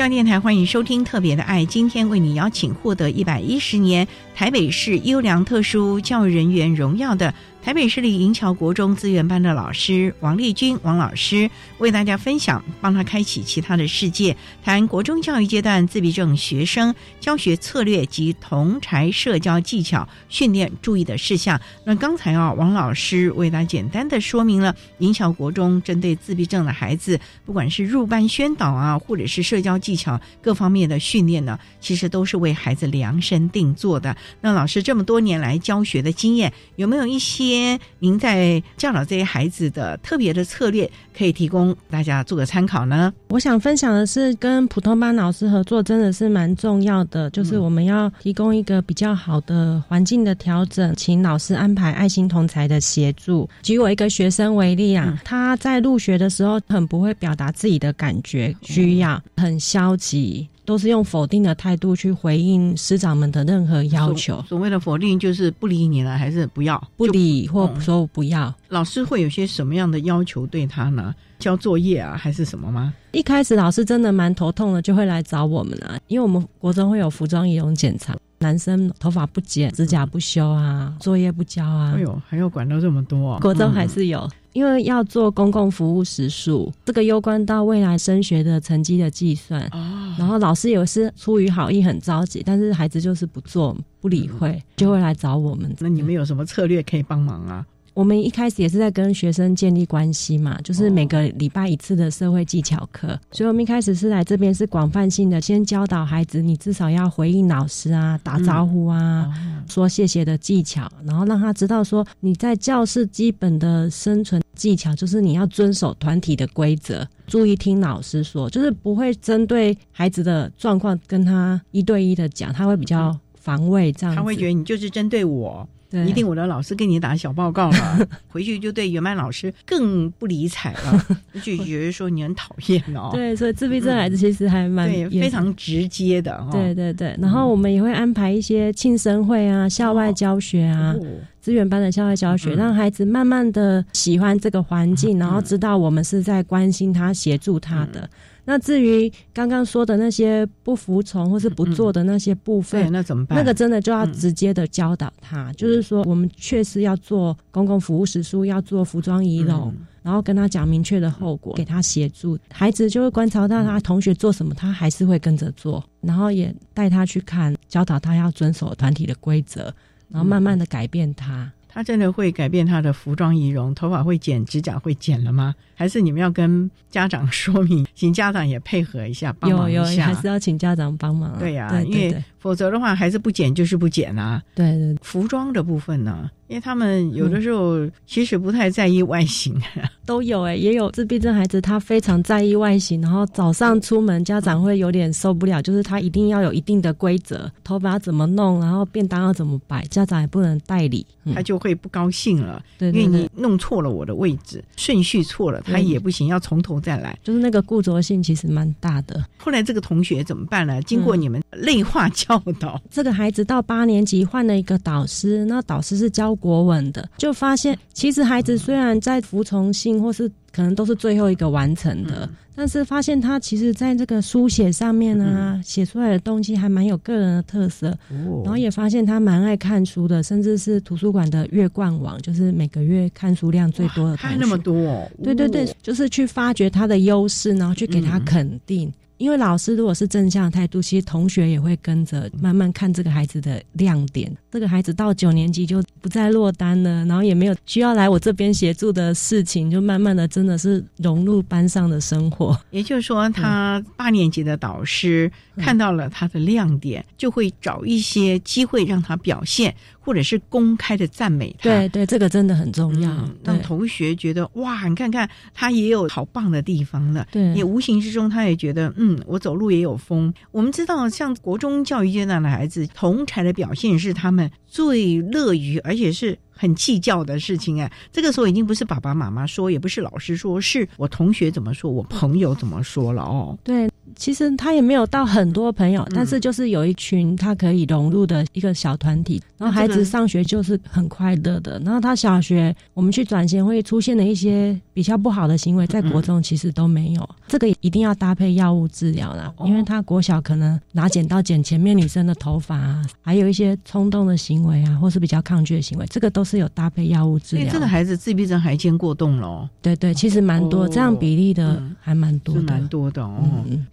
Speaker 1: 教电台欢迎收听《特别的爱》，今天为你邀请获得一百一十年台北市优良特殊教育人员荣耀的。台北市立银桥国中资源班的老师王丽君王老师为大家分享，帮他开启其他的世界，谈国中教育阶段自闭症学生教学策略及同才社交技巧训练注意的事项。那刚才啊，王老师为大家简单的说明了银桥国中针对自闭症的孩子，不管是入班宣导啊，或者是社交技巧各方面的训练呢，其实都是为孩子量身定做的。那老师这么多年来教学的经验，有没有一些？您在教导这些孩子的特别的策略，可以提供大家做个参考呢？
Speaker 5: 我想分享的是，跟普通班老师合作真的是蛮重要的，就是我们要提供一个比较好的环境的调整，请老师安排爱心同才的协助。举我一个学生为例啊，他在入学的时候很不会表达自己的感觉、需要，很消极。都是用否定的态度去回应师长们的任何要求。
Speaker 1: 所谓的否定就是不理你了，还是不要
Speaker 5: 不理或说不要。
Speaker 1: 老师会有些什么样的要求对他呢？交作业啊，还是什么吗？
Speaker 5: 一开始老师真的蛮头痛的，就会来找我们啊，因为我们国中会有服装仪容检查，男生头发不剪、指甲不修啊，作业不交啊。
Speaker 1: 哎呦，还要管到这么多啊！
Speaker 5: 国中还是有。因为要做公共服务时数，这个攸关到未来升学的成绩的计算。哦，然后老师也是出于好意很着急，但是孩子就是不做不理会，就会来找我们。
Speaker 1: 那你们有什么策略可以帮忙啊？
Speaker 5: 我们一开始也是在跟学生建立关系嘛，就是每个礼拜一次的社会技巧课。所以我们一开始是来这边是广泛性的，先教导孩子，你至少要回应老师啊，打招呼啊，说谢谢的技巧，然后让他知道说你在教室基本的生存技巧，就是你要遵守团体的规则，注意听老师说，就是不会针对孩子的状况跟他一对一的讲，他会比较防卫这样，
Speaker 1: 他会觉得你就是针对我。一定我的老师给你打小报告了，回去就对原班老师更不理睬了，就觉得说你很讨厌哦。
Speaker 5: 对，所以自闭症孩子其实还蛮
Speaker 1: 非常直接的。
Speaker 5: 对对对，然后我们也会安排一些庆生会啊、校外教学啊、资源班的校外教学，让孩子慢慢的喜欢这个环境，然后知道我们是在关心他、协助他的。那至于刚刚说的那些不服从或是不做的那些部分，
Speaker 1: 那怎么办？
Speaker 5: 那个真的就要直接的教导他，就是说我们确实要做公共服务时书，要做服装仪容，然后跟他讲明确的后果，给他协助。孩子就会观察到他同学做什么，他还是会跟着做，然后也带他去看，教导他要遵守团体的规则，然后慢慢的改变他。
Speaker 1: 他真的会改变他的服装仪容，头发会剪，指甲会剪了吗？还是你们要跟家长说明，请家长也配合一下，帮忙一下？
Speaker 5: 有有，还是要请家长帮忙。
Speaker 1: 对呀，因为否则的话，孩子不剪就是不剪啊。
Speaker 5: 对对，
Speaker 1: 服装的部分呢？因为他们有的时候其实不太在意外形，
Speaker 5: 都有哎，也有自闭症孩子，他非常在意外形，然后早上出门家长会有点受不了，就是他一定要有一定的规则，头发怎么弄，然后便当要怎么摆，家长也不能代理，
Speaker 1: 他就会不高兴了，对
Speaker 5: 因
Speaker 1: 为你弄错了我的位置，顺序错了，他也不行，要从头再来，
Speaker 5: 就是那个固着性其实蛮大的。
Speaker 1: 后来这个同学怎么办呢？经过你们内化教导，
Speaker 5: 这个孩子到八年级换了一个导师，那导师是教。国文的，就发现其实孩子虽然在服从性或是可能都是最后一个完成的，但是发现他其实在这个书写上面呢，写出来的东西还蛮有个人的特色。然后也发现他蛮爱看书的，甚至是图书馆的月冠王，就是每个月看书量最多的。
Speaker 1: 看那么多，哦，
Speaker 5: 对对对，就是去发掘他的优势，然后去给他肯定。因为老师如果是正向态度，其实同学也会跟着慢慢看这个孩子的亮点。这个孩子到九年级就不再落单了，然后也没有需要来我这边协助的事情，就慢慢的真的是融入班上的生活。
Speaker 1: 也就是说，他八年级的导师看到了他的亮点，就会找一些机会让他表现。或者是公开的赞美他，
Speaker 5: 对对，这个真的很重要，
Speaker 1: 让同学觉得哇，你看看他也有好棒的地方了。
Speaker 5: 对，
Speaker 1: 也无形之中他也觉得，嗯，我走路也有风。我们知道，像国中教育阶段的孩子，同才的表现是他们最乐于，而且是很计较的事情。哎，这个时候已经不是爸爸妈妈说，也不是老师说，是我同学怎么说，我朋友怎么说了哦。
Speaker 5: 对。其实他也没有到很多朋友，但是就是有一群他可以融入的一个小团体。然后孩子上学就是很快乐的。然后他小学我们去转型会出现的一些比较不好的行为，在国中其实都没有。这个一定要搭配药物治疗啦，因为他国小可能拿剪刀剪前面女生的头发啊，还有一些冲动的行为啊，或是比较抗拒的行为，这个都是有搭配药物治疗。
Speaker 1: 这个孩子自闭症还兼过动了。
Speaker 5: 对对，其实蛮多这样比例的，还蛮多的，
Speaker 1: 蛮多的哦。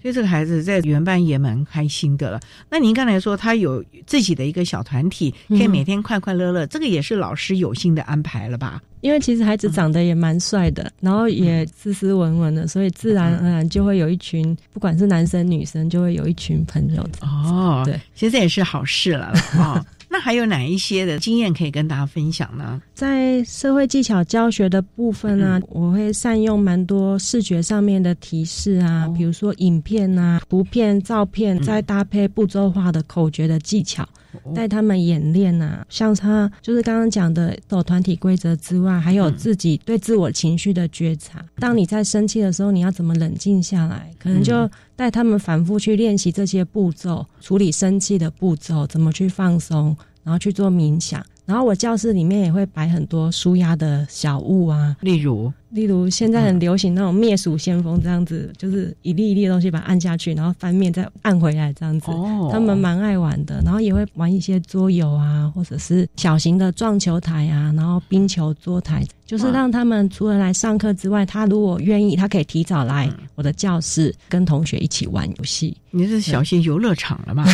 Speaker 1: 所以这个孩子在原班也蛮开心的了。那您刚才说他有自己的一个小团体，可以每天快快乐乐，这个也是老师有心的安排了吧？
Speaker 5: 因为其实孩子长得也蛮帅的，然后也斯斯文文的，所以自然而然就会有一群，不管是男生女生，就会有一群朋友的。
Speaker 1: 哦，
Speaker 5: 对，
Speaker 1: 其实这也是好事了啊。那还有哪一些的经验可以跟大家分享呢？
Speaker 5: 在社会技巧教学的部分呢，我会善用蛮多视觉上面的提示啊，比如说影片啊、图片、照片，再搭配步骤化的口诀的技巧，带他们演练啊。像他就是刚刚讲的走团体规则之外，还有自己对自我情绪的觉察。当你在生气的时候，你要怎么冷静下来？可能就带他们反复去练习这些步骤，处理生气的步骤，怎么去放松。然后去做冥想，然后我教室里面也会摆很多舒压的小物啊，
Speaker 1: 例如。
Speaker 5: 例如现在很流行那种灭鼠先锋这样子，就是一粒一粒的东西把它按下去，然后翻面再按回来这样子。哦，他们蛮爱玩的，然后也会玩一些桌游啊，或者是小型的撞球台啊，然后冰球桌台，就是让他们除了来上课之外，他如果愿意，他可以提早来我的教室跟同学一起玩游戏。
Speaker 1: 你是小型游乐场了吗？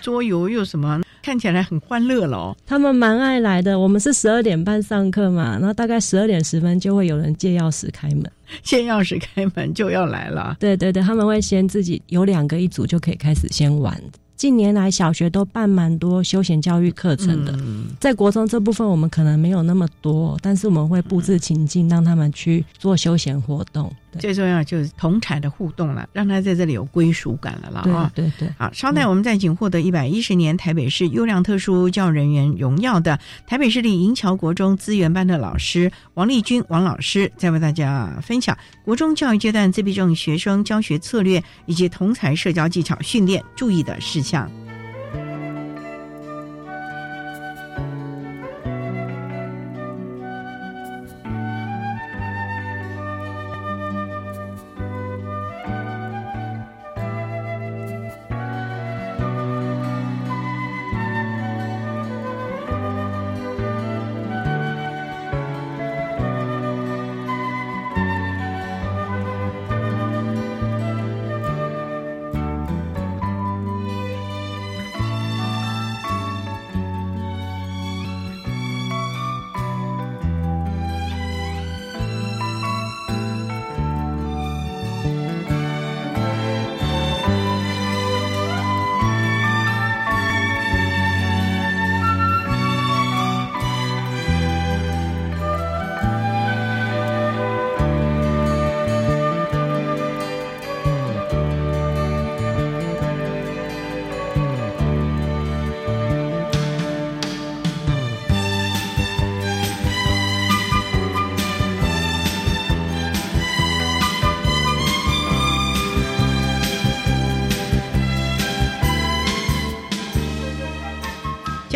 Speaker 1: 桌游又什么？看起来很欢乐喽。
Speaker 5: 他们蛮爱来的。我们是十二点半上课嘛，然后大概十二点十分就会有人进。借钥匙开门，
Speaker 1: 借钥匙开门就要来了。
Speaker 5: 对对对，他们会先自己有两个一组就可以开始先玩。近年来，小学都办蛮多休闲教育课程的，在国中这部分我们可能没有那么多，但是我们会布置情境，让他们去做休闲活动。
Speaker 1: 最重要就是同产的互动了，让他在这里有归属感了
Speaker 5: 啦。对对对，
Speaker 1: 好，稍待，我们再请获得一百一十年台北市优良特殊教育人员荣耀的台北市立银桥国中资源班的老师王丽君王老师，再为大家分享国中教育阶段自闭症学生教学策略以及同才社交技巧训练注意的事项。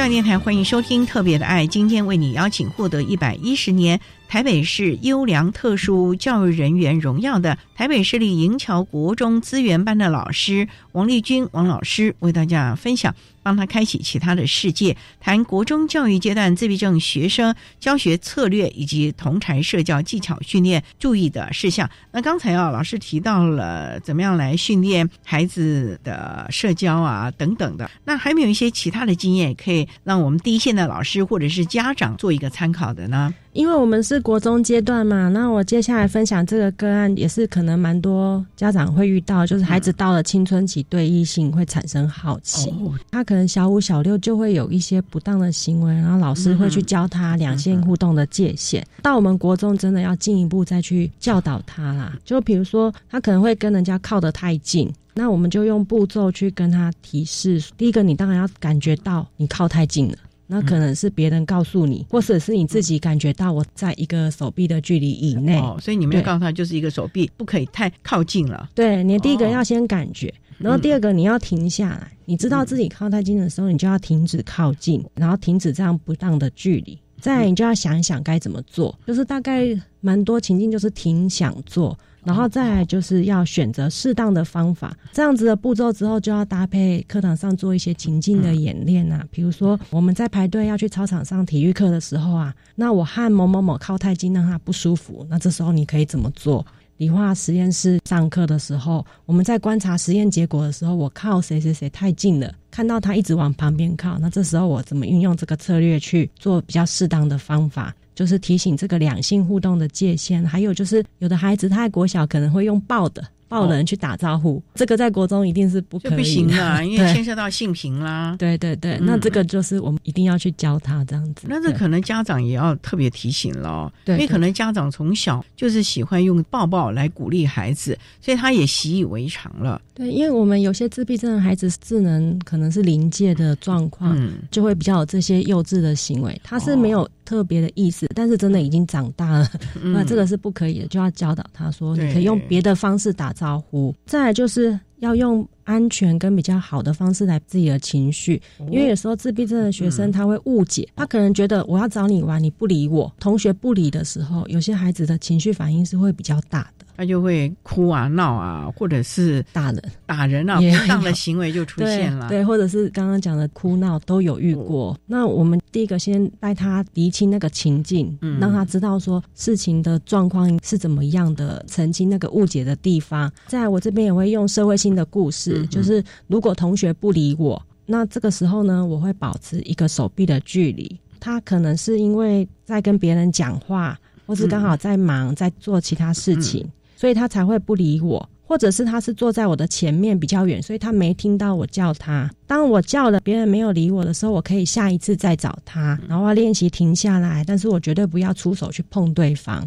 Speaker 1: 电台欢迎收听《特别的爱》，今天为你邀请获得一百一十年台北市优良特殊教育人员荣耀的台北市立银桥国中资源班的老师王丽君王老师，为大家分享，帮他开启其他的世界，谈国中教育阶段自闭症学生教学策略以及同台社交技巧训练注意的事项。那刚才啊，老师提到了怎么样来训练孩子的社交啊等等的，那还没有一些其他的经验可以让我们第一线的老师或者是家长做一个参考的呢？
Speaker 5: 因为我们是国中阶段嘛，那我接下来分享这个个案，也是可能蛮多家长会遇到，就是孩子到了青春期，对异性会产生好奇，他可能小五、小六就会有一些不当的行为，然后老师会去教他两性互动的界限。到我们国中，真的要进一步再去教导他啦。就比如说，他可能会跟人家靠得太近，那我们就用步骤去跟他提示。第一个，你当然要感觉到你靠太近了。那可能是别人告诉你，或者是你自己感觉到我在一个手臂的距离以内，
Speaker 1: 哦，所以你没有告诉他就是一个手臂，不可以太靠近了。
Speaker 5: 对，你第一个要先感觉，然后第二个你要停下来，你知道自己靠太近的时候，你就要停止靠近，然后停止这样不当的距离。再你就要想一想该怎么做，就是大概蛮多情境就是挺想做。然后再来就是要选择适当的方法，这样子的步骤之后，就要搭配课堂上做一些情境的演练啊。比如说我们在排队要去操场上体育课的时候啊，那我和某某某靠太近，让他不舒服，那这时候你可以怎么做？理化实验室上课的时候，我们在观察实验结果的时候，我靠谁谁谁太近了，看到他一直往旁边靠，那这时候我怎么运用这个策略去做比较适当的方法？就是提醒这个两性互动的界限，还有就是有的孩子他在国小可能会用抱的。抱人去打招呼，这个在国中一定是不可以，
Speaker 1: 不行的，因为牵涉到性平啦。
Speaker 5: 对对对，那这个就是我们一定要去教他这样子。
Speaker 1: 那这可能家长也要特别提醒了，因为可能家长从小就是喜欢用抱抱来鼓励孩子，所以他也习以为常了。
Speaker 5: 对，因为我们有些自闭症的孩子智能可能是临界的状况，就会比较有这些幼稚的行为，他是没有特别的意思，但是真的已经长大了，那这个是不可以的，就要教导他说，你可以用别的方式打。招呼，再来就是要用安全跟比较好的方式来自己的情绪，因为有时候自闭症的学生他会误解，他可能觉得我要找你玩，你不理我，同学不理的时候，有些孩子的情绪反应是会比较大的。
Speaker 1: 他就会哭啊、闹啊，或者是
Speaker 5: 打人、
Speaker 1: 打人啊，不当的行为就出现了。
Speaker 5: 对，或者是刚刚讲的哭闹都有遇过。那我们第一个先带他厘清那个情境，嗯让他知道说事情的状况是怎么样的，澄清那个误解的地方。在我这边也会用社会性的故事，就是如果同学不理我，那这个时候呢，我会保持一个手臂的距离。他可能是因为在跟别人讲话，或是刚好在忙，在做其他事情。所以他才会不理我，或者是他是坐在我的前面比较远，所以他没听到我叫他。当我叫了别人没有理我的时候，我可以下一次再找他，然后练习停下来，但是我绝对不要出手去碰对方，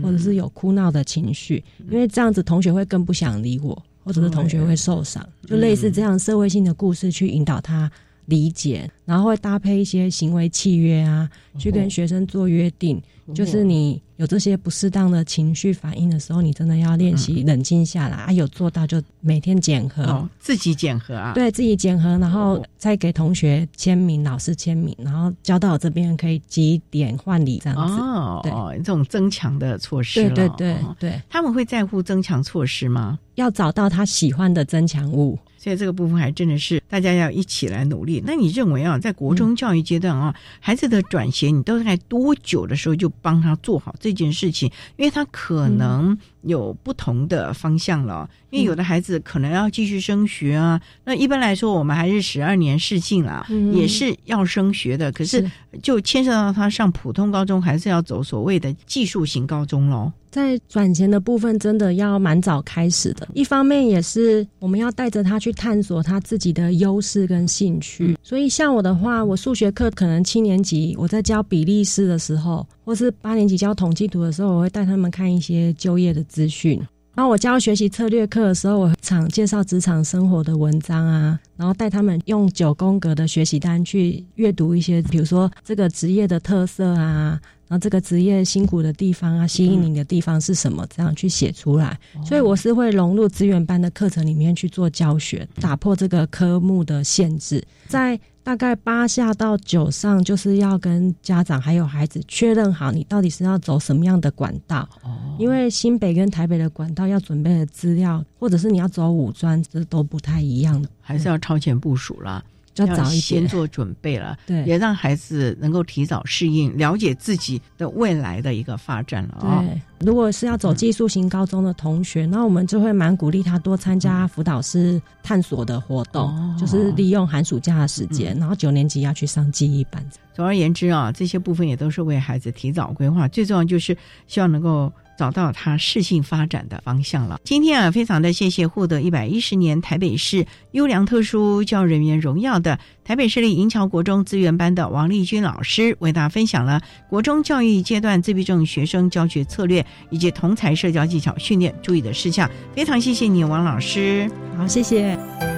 Speaker 5: 或者是有哭闹的情绪，因为这样子同学会更不想理我，或者是同学会受伤。就类似这样社会性的故事去引导他理解，然后会搭配一些行为契约啊，去跟学生做约定，就是你。有这些不适当的情绪反应的时候，你真的要练习冷静下来啊！有做到就每天检核，
Speaker 1: 自己检核啊，
Speaker 5: 对自己检核，然后再给同学签名、老师签名，然后交到我这边可以几点换礼这样子。
Speaker 1: 哦，对，这种增强的措施，
Speaker 5: 对对对对，
Speaker 1: 他们会在乎增强措施吗？
Speaker 5: 要找到他喜欢的增强物。
Speaker 1: 所以这个部分还真的是大家要一起来努力。那你认为啊，在国中教育阶段啊，孩子的转学，你都在多久的时候就帮他做好这件事情？因为他可能有不同的方向了。因为有的孩子可能要继续升学啊。那一般来说，我们还是十二年试进了，也是要升学的。可是就牵涉到他上普通高中，还是要走所谓的技术型高中喽。
Speaker 5: 在转钱的部分，真的要蛮早开始的。一方面也是我们要带着他去探索他自己的优势跟兴趣。所以像我的话，我数学课可能七年级我在教比利时的时候，或是八年级教统计图的时候，我会带他们看一些就业的资讯。然后我教学习策略课的时候，我常介绍职场生活的文章啊，然后带他们用九宫格的学习单去阅读一些，比如说这个职业的特色啊。然后这个职业辛苦的地方啊，吸引你的地方是什么？这样去写出来。所以我是会融入资源班的课程里面去做教学，打破这个科目的限制。在大概八下到九上，就是要跟家长还有孩子确认好，你到底是要走什么样的管道。哦，因为新北跟台北的管道要准备的资料，或者是你要走五专，这都不太一样的，
Speaker 1: 还是要超前部署了。
Speaker 5: 要早一
Speaker 1: 先做准备了，
Speaker 5: 对，
Speaker 1: 也让孩子能够提早适应，了解自己的未来的一个发展了啊。
Speaker 5: 对，如果是要走技术型高中的同学，那我们就会蛮鼓励他多参加辅导师探索的活动，就是利用寒暑假的时间，然后九年级要去上记忆班。
Speaker 1: 总而言之啊，这些部分也都是为孩子提早规划，最重要就是希望能够。找到他适性发展的方向了。今天啊，非常的谢谢获得一百一十年台北市优良特殊教育人员荣耀的台北市立银桥国中资源班的王丽君老师，为大家分享了国中教育阶段自闭症学生教学策略以及同才社交技巧训练注意的事项。非常谢谢你，王老师。
Speaker 5: 好，谢谢。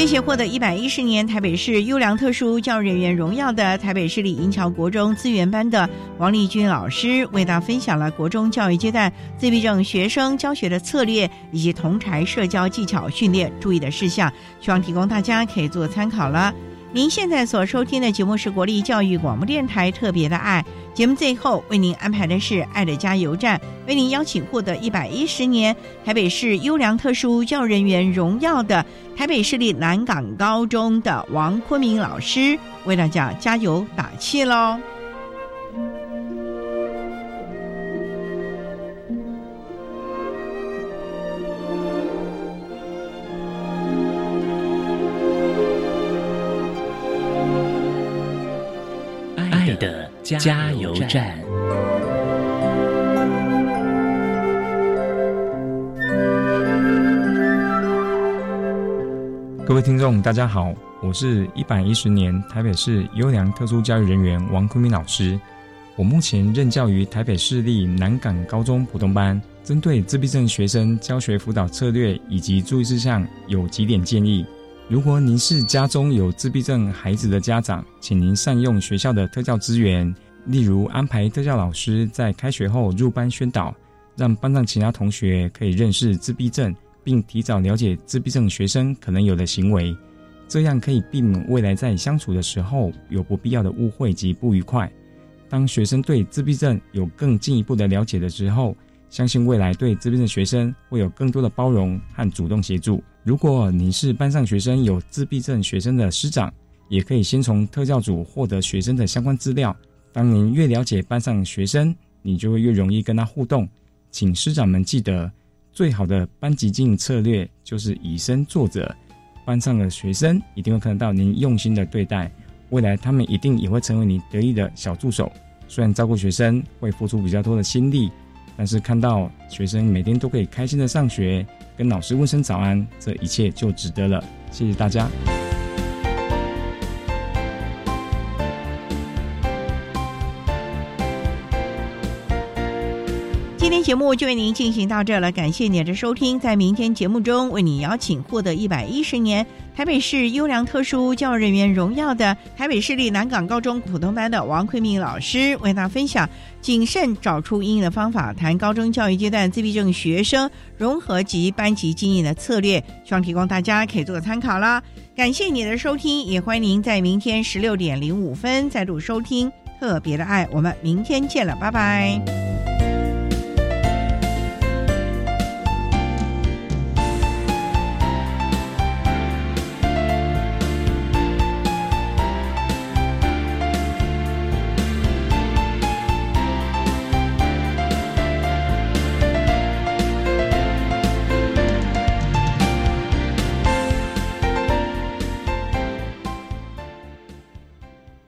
Speaker 1: 谢谢获得一百一十年台北市优良特殊教育人员荣耀的台北市立银桥国中资源班的王立君老师，为大家分享了国中教育阶段自闭症学生教学的策略以及同台社交技巧训练注意的事项，希望提供大家可以做参考了。您现在所收听的节目是国立教育广播电台特别的爱节目，最后为您安排的是爱的加油站，为您邀请获得一百一十年台北市优良特殊教人员荣耀的台北市立南港高中的王坤明老师，为大家加油打气喽。
Speaker 4: 加油站。
Speaker 10: 各位听众，大家好，我是一百一十年台北市优良特殊教育人员王坤明老师。我目前任教于台北市立南港高中普通班，针对自闭症学生教学辅导策略以及注意事项，有几点建议。如果您是家中有自闭症孩子的家长，请您善用学校的特教资源，例如安排特教老师在开学后入班宣导，让班上其他同学可以认识自闭症，并提早了解自闭症学生可能有的行为，这样可以避免未来在相处的时候有不必要的误会及不愉快。当学生对自闭症有更进一步的了解的时候，相信未来对自闭症学生会有更多的包容和主动协助。如果你是班上学生有自闭症学生的师长，也可以先从特教组获得学生的相关资料。当您越了解班上学生，你就会越容易跟他互动。请师长们记得，最好的班级经营策略就是以身作则。班上的学生一定会看得到您用心的对待，未来他们一定也会成为你得意的小助手。虽然照顾学生会付出比较多的心力，但是看到学生每天都可以开心的上学。跟老师问声早安，这一切就值得了。谢谢大家。
Speaker 1: 今天节目就为您进行到这了，感谢您的收听。在明天节目中，为您邀请获得一百一十年。台北市优良特殊教育人员荣耀的台北市立南港高中普通班的王奎明老师，为大家分享谨慎找出应的方法，谈高中教育阶段自闭症学生融合及班级经营的策略，希望提供大家可以做个参考啦。感谢你的收听，也欢迎您在明天十六点零五分再度收听特别的爱，我们明天见了，拜拜。